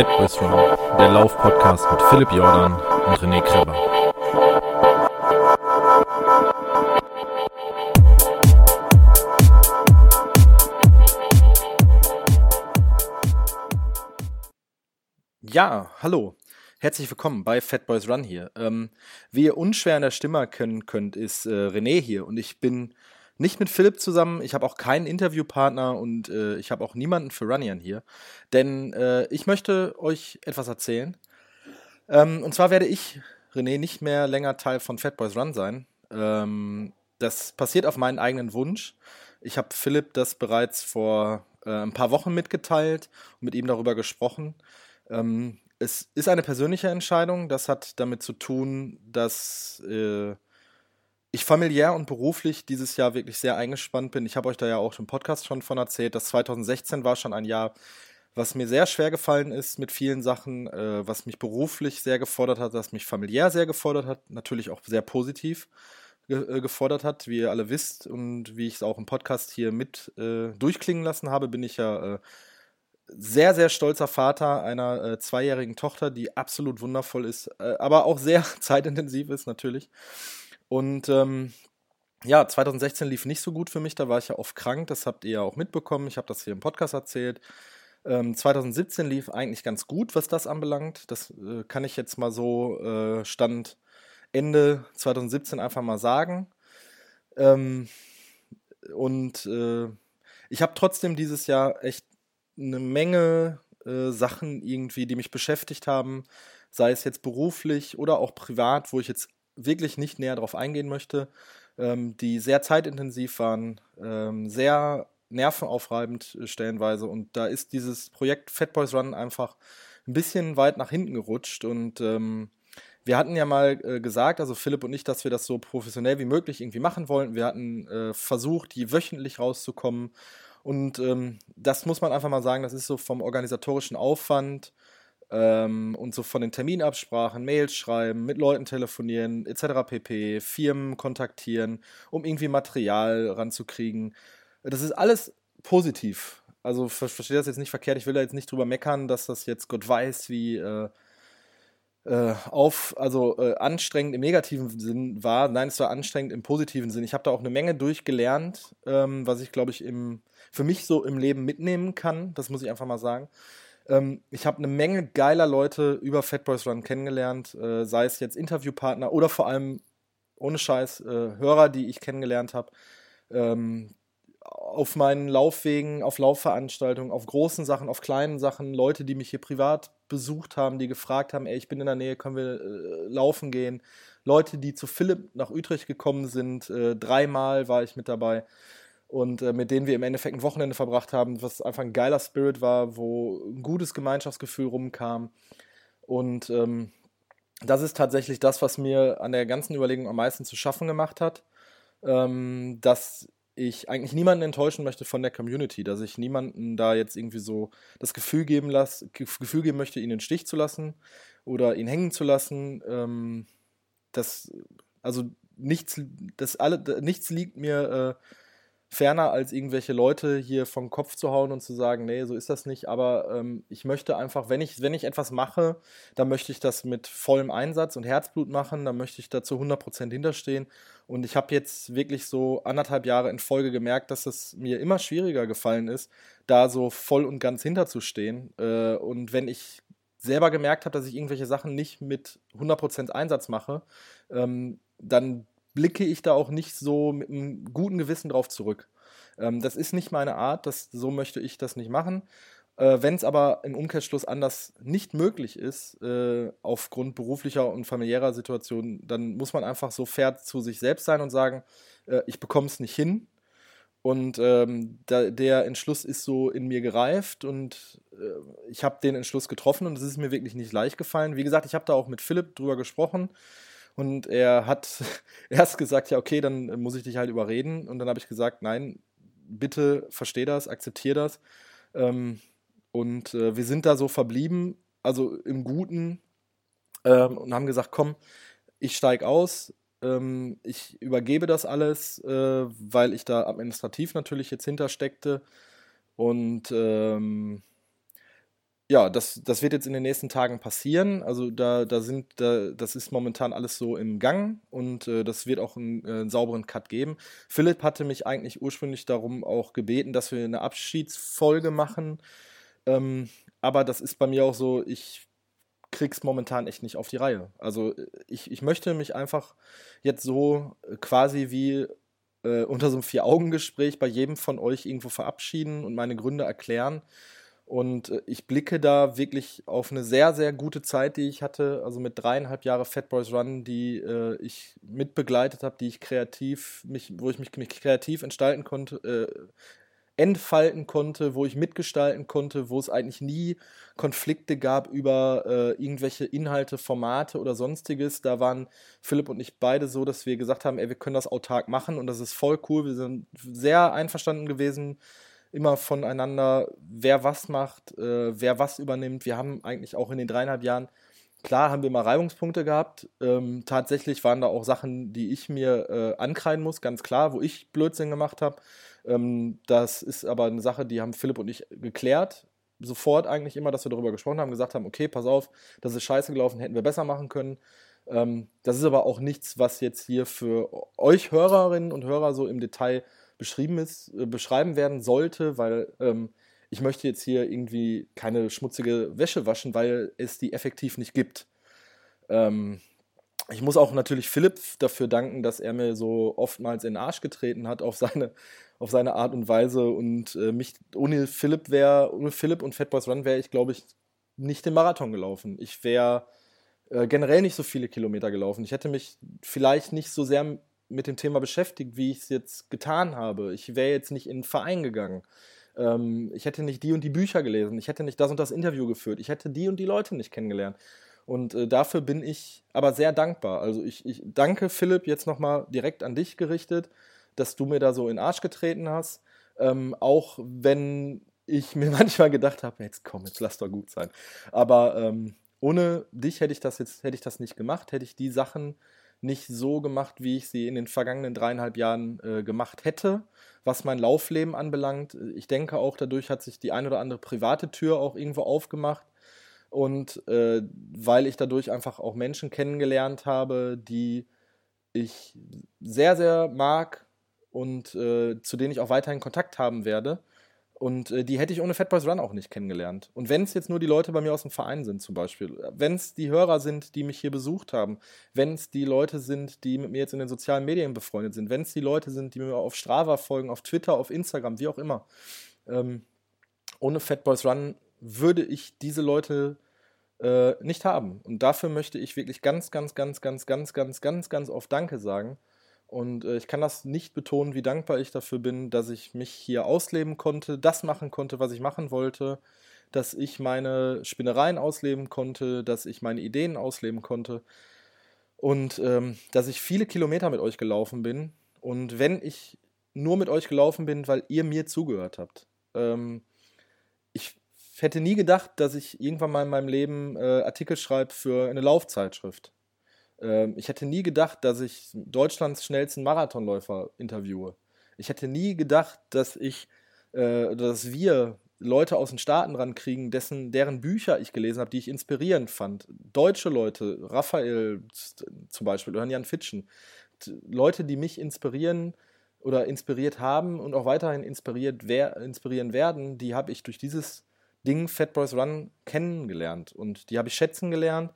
Fatboys Run, der Lauf-Podcast mit Philipp Jordan und René Kreber. Ja, hallo. Herzlich willkommen bei Fatboys Run hier. Ähm, wie ihr unschwer in der Stimme erkennen könnt, ist äh, René hier und ich bin nicht mit Philipp zusammen. Ich habe auch keinen Interviewpartner und äh, ich habe auch niemanden für Runnian hier. Denn äh, ich möchte euch etwas erzählen. Ähm, und zwar werde ich, René, nicht mehr länger Teil von Fatboys Run sein. Ähm, das passiert auf meinen eigenen Wunsch. Ich habe Philipp das bereits vor äh, ein paar Wochen mitgeteilt und mit ihm darüber gesprochen. Ähm, es ist eine persönliche Entscheidung. Das hat damit zu tun, dass äh, ich familiär und beruflich dieses Jahr wirklich sehr eingespannt bin. Ich habe euch da ja auch im Podcast schon von erzählt. Das 2016 war schon ein Jahr, was mir sehr schwer gefallen ist mit vielen Sachen, äh, was mich beruflich sehr gefordert hat, was mich familiär sehr gefordert hat, natürlich auch sehr positiv ge äh, gefordert hat. Wie ihr alle wisst und wie ich es auch im Podcast hier mit äh, durchklingen lassen habe, bin ich ja äh, sehr, sehr stolzer Vater einer äh, zweijährigen Tochter, die absolut wundervoll ist, äh, aber auch sehr zeitintensiv ist natürlich. Und ähm, ja, 2016 lief nicht so gut für mich, da war ich ja oft krank, das habt ihr ja auch mitbekommen, ich habe das hier im Podcast erzählt. Ähm, 2017 lief eigentlich ganz gut, was das anbelangt. Das äh, kann ich jetzt mal so äh, Stand Ende 2017 einfach mal sagen. Ähm, und äh, ich habe trotzdem dieses Jahr echt eine Menge äh, Sachen irgendwie, die mich beschäftigt haben, sei es jetzt beruflich oder auch privat, wo ich jetzt wirklich nicht näher darauf eingehen möchte, ähm, die sehr zeitintensiv waren, ähm, sehr nervenaufreibend äh, stellenweise. Und da ist dieses Projekt Fat Boys Run einfach ein bisschen weit nach hinten gerutscht. Und ähm, wir hatten ja mal äh, gesagt, also Philipp und ich, dass wir das so professionell wie möglich irgendwie machen wollten. Wir hatten äh, versucht, die wöchentlich rauszukommen. Und ähm, das muss man einfach mal sagen, das ist so vom organisatorischen Aufwand ähm, und so von den Terminabsprachen, Mails schreiben, mit Leuten telefonieren, etc. pp, Firmen kontaktieren, um irgendwie Material ranzukriegen. Das ist alles positiv. Also ver verstehe das jetzt nicht verkehrt, ich will da jetzt nicht drüber meckern, dass das jetzt Gott weiß, wie äh, äh, auf, also äh, anstrengend im negativen Sinn war. Nein, es war anstrengend im positiven Sinn. Ich habe da auch eine Menge durchgelernt, ähm, was ich, glaube ich, im, für mich so im Leben mitnehmen kann. Das muss ich einfach mal sagen. Ähm, ich habe eine Menge geiler Leute über Fatboys Run kennengelernt, äh, sei es jetzt Interviewpartner oder vor allem ohne Scheiß äh, Hörer, die ich kennengelernt habe. Ähm, auf meinen Laufwegen, auf Laufveranstaltungen, auf großen Sachen, auf kleinen Sachen, Leute, die mich hier privat besucht haben, die gefragt haben, ey, ich bin in der Nähe, können wir äh, laufen gehen. Leute, die zu Philipp nach Utrecht gekommen sind, äh, dreimal war ich mit dabei und äh, mit denen wir im Endeffekt ein Wochenende verbracht haben, was einfach ein geiler Spirit war, wo ein gutes Gemeinschaftsgefühl rumkam. Und ähm, das ist tatsächlich das, was mir an der ganzen Überlegung am meisten zu schaffen gemacht hat. Ähm, dass ich eigentlich niemanden enttäuschen möchte von der Community, dass ich niemanden da jetzt irgendwie so das Gefühl geben lass, Gefühl geben möchte, ihn in den Stich zu lassen oder ihn hängen zu lassen. Ähm, das, also nichts, das alle, nichts liegt mir äh, ferner als irgendwelche Leute hier vom Kopf zu hauen und zu sagen, nee, so ist das nicht. Aber ähm, ich möchte einfach, wenn ich, wenn ich etwas mache, dann möchte ich das mit vollem Einsatz und Herzblut machen, dann möchte ich da zu 100% hinterstehen. Und ich habe jetzt wirklich so anderthalb Jahre in Folge gemerkt, dass es mir immer schwieriger gefallen ist, da so voll und ganz hinterzustehen. Äh, und wenn ich selber gemerkt habe, dass ich irgendwelche Sachen nicht mit 100% Einsatz mache, ähm, dann blicke ich da auch nicht so mit einem guten Gewissen drauf zurück. Ähm, das ist nicht meine Art, das, so möchte ich das nicht machen. Äh, Wenn es aber im Umkehrschluss anders nicht möglich ist, äh, aufgrund beruflicher und familiärer Situationen, dann muss man einfach so fair zu sich selbst sein und sagen, äh, ich bekomme es nicht hin. Und ähm, da, der Entschluss ist so in mir gereift und äh, ich habe den Entschluss getroffen und es ist mir wirklich nicht leicht gefallen. Wie gesagt, ich habe da auch mit Philipp drüber gesprochen. Und er hat erst gesagt, ja, okay, dann muss ich dich halt überreden. Und dann habe ich gesagt, nein, bitte versteh das, akzeptier das. Ähm, und äh, wir sind da so verblieben, also im Guten, ähm, und haben gesagt, komm, ich steige aus, ähm, ich übergebe das alles, äh, weil ich da administrativ natürlich jetzt hintersteckte. Und ähm, ja, das, das wird jetzt in den nächsten Tagen passieren. Also da, da sind, da, das ist momentan alles so im Gang und äh, das wird auch einen, äh, einen, sauberen Cut geben. Philipp hatte mich eigentlich ursprünglich darum auch gebeten, dass wir eine Abschiedsfolge machen. Ähm, aber das ist bei mir auch so, ich krieg's momentan echt nicht auf die Reihe. Also ich, ich möchte mich einfach jetzt so quasi wie äh, unter so einem Vier-Augen-Gespräch bei jedem von euch irgendwo verabschieden und meine Gründe erklären. Und äh, ich blicke da wirklich auf eine sehr, sehr gute Zeit, die ich hatte. Also mit dreieinhalb Jahre Fat Boys Run, die äh, ich mitbegleitet habe, die ich kreativ, mich, wo ich mich, mich kreativ entfalten konnte, äh, entfalten konnte, wo ich mitgestalten konnte, wo es eigentlich nie Konflikte gab über äh, irgendwelche Inhalte, Formate oder sonstiges. Da waren Philipp und ich beide so, dass wir gesagt haben, ey, wir können das autark machen und das ist voll cool. Wir sind sehr einverstanden gewesen immer voneinander, wer was macht, äh, wer was übernimmt. Wir haben eigentlich auch in den dreieinhalb Jahren, klar haben wir mal Reibungspunkte gehabt. Ähm, tatsächlich waren da auch Sachen, die ich mir äh, ankreiden muss, ganz klar, wo ich Blödsinn gemacht habe. Ähm, das ist aber eine Sache, die haben Philipp und ich geklärt. Sofort eigentlich immer, dass wir darüber gesprochen haben, gesagt haben, okay, pass auf, das ist scheiße gelaufen, hätten wir besser machen können. Ähm, das ist aber auch nichts, was jetzt hier für euch Hörerinnen und Hörer so im Detail beschrieben ist, äh, beschreiben werden sollte, weil ähm, ich möchte jetzt hier irgendwie keine schmutzige Wäsche waschen, weil es die effektiv nicht gibt. Ähm, ich muss auch natürlich Philipp dafür danken, dass er mir so oftmals in den Arsch getreten hat auf seine, auf seine Art und Weise und äh, mich ohne Philipp wäre, ohne Philipp und Fatboys Run wäre ich, glaube ich, nicht den Marathon gelaufen. Ich wäre äh, generell nicht so viele Kilometer gelaufen. Ich hätte mich vielleicht nicht so sehr mit dem Thema beschäftigt, wie ich es jetzt getan habe. Ich wäre jetzt nicht in einen Verein gegangen. Ähm, ich hätte nicht die und die Bücher gelesen. Ich hätte nicht das und das Interview geführt. Ich hätte die und die Leute nicht kennengelernt. Und äh, dafür bin ich aber sehr dankbar. Also ich, ich danke Philipp jetzt nochmal direkt an dich gerichtet, dass du mir da so in den Arsch getreten hast. Ähm, auch wenn ich mir manchmal gedacht habe, jetzt komm, jetzt lass doch gut sein. Aber ähm, ohne dich hätte ich das jetzt, hätte ich das nicht gemacht, hätte ich die Sachen nicht so gemacht, wie ich sie in den vergangenen dreieinhalb Jahren äh, gemacht hätte, was mein Laufleben anbelangt. Ich denke auch, dadurch hat sich die ein oder andere private Tür auch irgendwo aufgemacht. Und äh, weil ich dadurch einfach auch Menschen kennengelernt habe, die ich sehr, sehr mag und äh, zu denen ich auch weiterhin Kontakt haben werde. Und äh, die hätte ich ohne Fat Boys Run auch nicht kennengelernt. Und wenn es jetzt nur die Leute bei mir aus dem Verein sind, zum Beispiel, wenn es die Hörer sind, die mich hier besucht haben, wenn es die Leute sind, die mit mir jetzt in den sozialen Medien befreundet sind, wenn es die Leute sind, die mir auf Strava folgen, auf Twitter, auf Instagram, wie auch immer, ähm, ohne Fat Boys Run würde ich diese Leute äh, nicht haben. Und dafür möchte ich wirklich ganz, ganz, ganz, ganz, ganz, ganz, ganz, ganz oft Danke sagen. Und äh, ich kann das nicht betonen, wie dankbar ich dafür bin, dass ich mich hier ausleben konnte, das machen konnte, was ich machen wollte, dass ich meine Spinnereien ausleben konnte, dass ich meine Ideen ausleben konnte und ähm, dass ich viele Kilometer mit euch gelaufen bin. Und wenn ich nur mit euch gelaufen bin, weil ihr mir zugehört habt. Ähm, ich hätte nie gedacht, dass ich irgendwann mal in meinem Leben äh, Artikel schreibe für eine Laufzeitschrift. Ähm, ich hätte nie gedacht, dass ich Deutschlands schnellsten Marathonläufer interviewe. Ich hätte nie gedacht, dass ich, äh, dass wir Leute aus den Staaten rankriegen, dessen, deren Bücher ich gelesen habe, die ich inspirierend fand. Deutsche Leute, Raphael zum Beispiel oder Jan Fitschen. Leute, die mich inspirieren oder inspiriert haben und auch weiterhin inspiriert wer inspirieren werden, die habe ich durch dieses Ding Fat Boys Run kennengelernt und die habe ich schätzen gelernt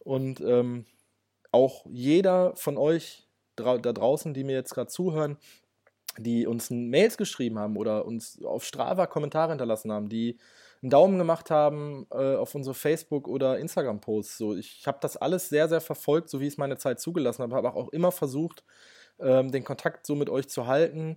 und ähm, auch jeder von euch da draußen, die mir jetzt gerade zuhören, die uns Mails geschrieben haben oder uns auf Strava Kommentare hinterlassen haben, die einen Daumen gemacht haben äh, auf unsere Facebook- oder Instagram-Posts. So, ich habe das alles sehr, sehr verfolgt, so wie es meine Zeit zugelassen habe, habe auch immer versucht, ähm, den Kontakt so mit euch zu halten.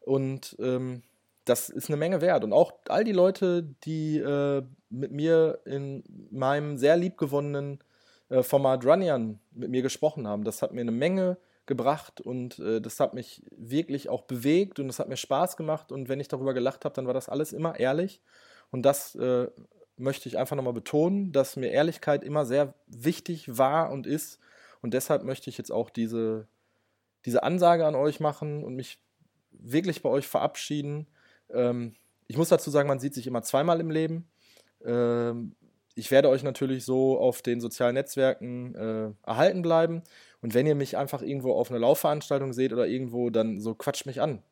Und ähm, das ist eine Menge wert. Und auch all die Leute, die äh, mit mir in meinem sehr liebgewonnenen äh, Format Runyan mit mir gesprochen haben. Das hat mir eine Menge gebracht und äh, das hat mich wirklich auch bewegt und es hat mir Spaß gemacht und wenn ich darüber gelacht habe, dann war das alles immer ehrlich und das äh, möchte ich einfach nochmal betonen, dass mir Ehrlichkeit immer sehr wichtig war und ist und deshalb möchte ich jetzt auch diese, diese Ansage an euch machen und mich wirklich bei euch verabschieden. Ähm, ich muss dazu sagen, man sieht sich immer zweimal im Leben Ähm, ich werde euch natürlich so auf den sozialen Netzwerken äh, erhalten bleiben. Und wenn ihr mich einfach irgendwo auf einer Laufveranstaltung seht oder irgendwo, dann so quatscht mich an.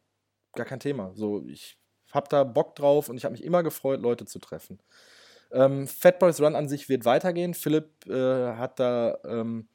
Gar kein Thema. So, ich habe da Bock drauf und ich habe mich immer gefreut, Leute zu treffen. Ähm, Fat Boys Run an sich wird weitergehen. Philipp äh, hat da ähm,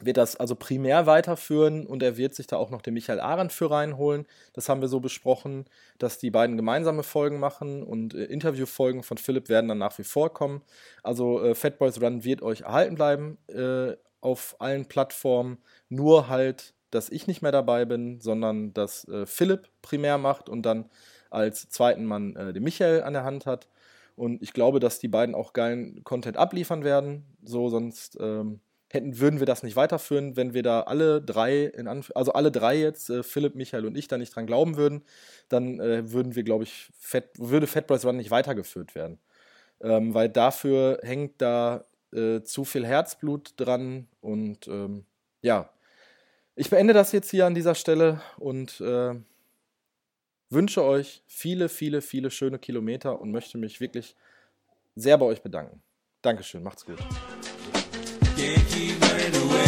wird das also primär weiterführen und er wird sich da auch noch den Michael Arendt für reinholen. Das haben wir so besprochen, dass die beiden gemeinsame Folgen machen und äh, Interviewfolgen von Philipp werden dann nach wie vor kommen. Also äh, Fat Boys Run wird euch erhalten bleiben äh, auf allen Plattformen, nur halt, dass ich nicht mehr dabei bin, sondern dass äh, Philipp primär macht und dann als zweiten Mann äh, den Michael an der Hand hat. Und ich glaube, dass die beiden auch geilen Content abliefern werden. So, sonst ähm, hätten, würden wir das nicht weiterführen, wenn wir da alle drei, in Anf also alle drei jetzt, äh, Philipp, Michael und ich, da nicht dran glauben würden, dann äh, würden wir, glaube ich, Fat, würde Fat Run nicht weitergeführt werden. Ähm, weil dafür hängt da äh, zu viel Herzblut dran und ähm, ja, ich beende das jetzt hier an dieser Stelle und äh, wünsche euch viele, viele, viele schöne Kilometer und möchte mich wirklich sehr bei euch bedanken. Dankeschön, macht's gut. Can't keep running away.